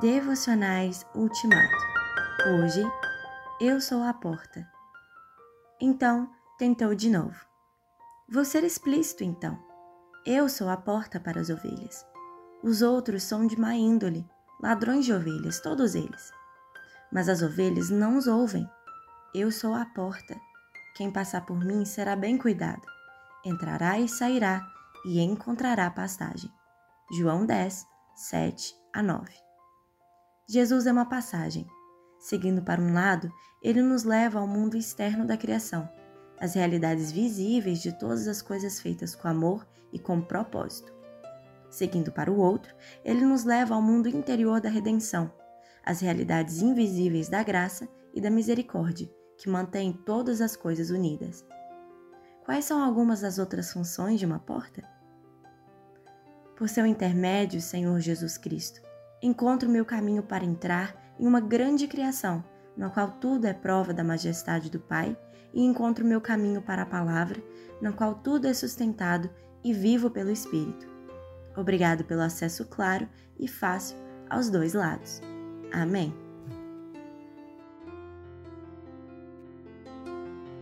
Devocionais Ultimato. Hoje, eu sou a porta. Então, tentou de novo. Vou ser explícito então. Eu sou a porta para as ovelhas. Os outros são de má índole, ladrões de ovelhas, todos eles. Mas as ovelhas não os ouvem. Eu sou a porta. Quem passar por mim será bem cuidado. Entrará e sairá e encontrará pastagem. João 10, 7 a 9. Jesus é uma passagem. Seguindo para um lado, ele nos leva ao mundo externo da criação, as realidades visíveis de todas as coisas feitas com amor e com propósito. Seguindo para o outro, ele nos leva ao mundo interior da redenção, as realidades invisíveis da graça e da misericórdia, que mantêm todas as coisas unidas. Quais são algumas das outras funções de uma porta? Por seu intermédio, Senhor Jesus Cristo, encontro meu caminho para entrar em uma grande criação, na qual tudo é prova da majestade do Pai, e encontro meu caminho para a palavra, na qual tudo é sustentado e vivo pelo Espírito. Obrigado pelo acesso claro e fácil aos dois lados. Amém.